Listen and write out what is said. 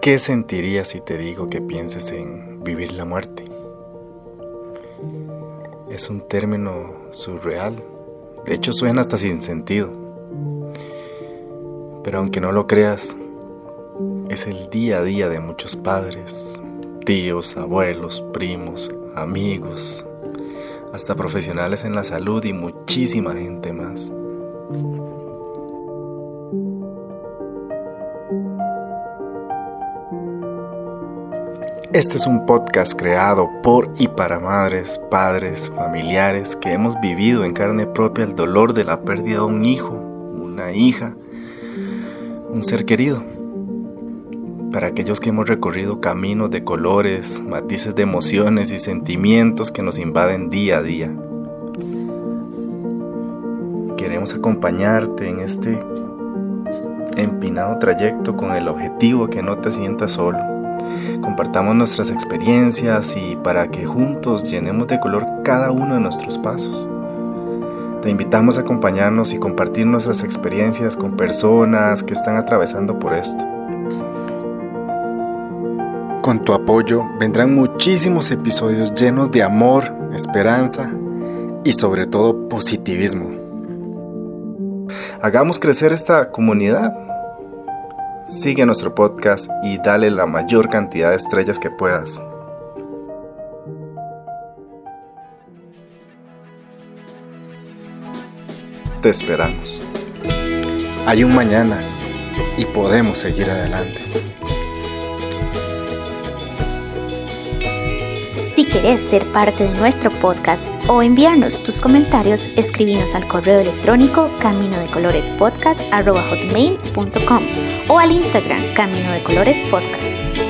¿Qué sentirías si te digo que pienses en vivir la muerte? Es un término surreal, de hecho suena hasta sin sentido. Pero aunque no lo creas, es el día a día de muchos padres, tíos, abuelos, primos, amigos, hasta profesionales en la salud y muchísima gente más. Este es un podcast creado por y para madres, padres, familiares que hemos vivido en carne propia el dolor de la pérdida de un hijo, una hija, un ser querido. Para aquellos que hemos recorrido caminos de colores, matices de emociones y sentimientos que nos invaden día a día. Queremos acompañarte en este empinado trayecto con el objetivo que no te sientas solo compartamos nuestras experiencias y para que juntos llenemos de color cada uno de nuestros pasos. Te invitamos a acompañarnos y compartir nuestras experiencias con personas que están atravesando por esto. Con tu apoyo vendrán muchísimos episodios llenos de amor, esperanza y sobre todo positivismo. Hagamos crecer esta comunidad Sigue nuestro podcast y dale la mayor cantidad de estrellas que puedas. Te esperamos. Hay un mañana y podemos seguir adelante. Si quieres ser parte de nuestro podcast o enviarnos tus comentarios, escribinos al correo electrónico camino de colores podcast o al Instagram Camino de Colores Podcast.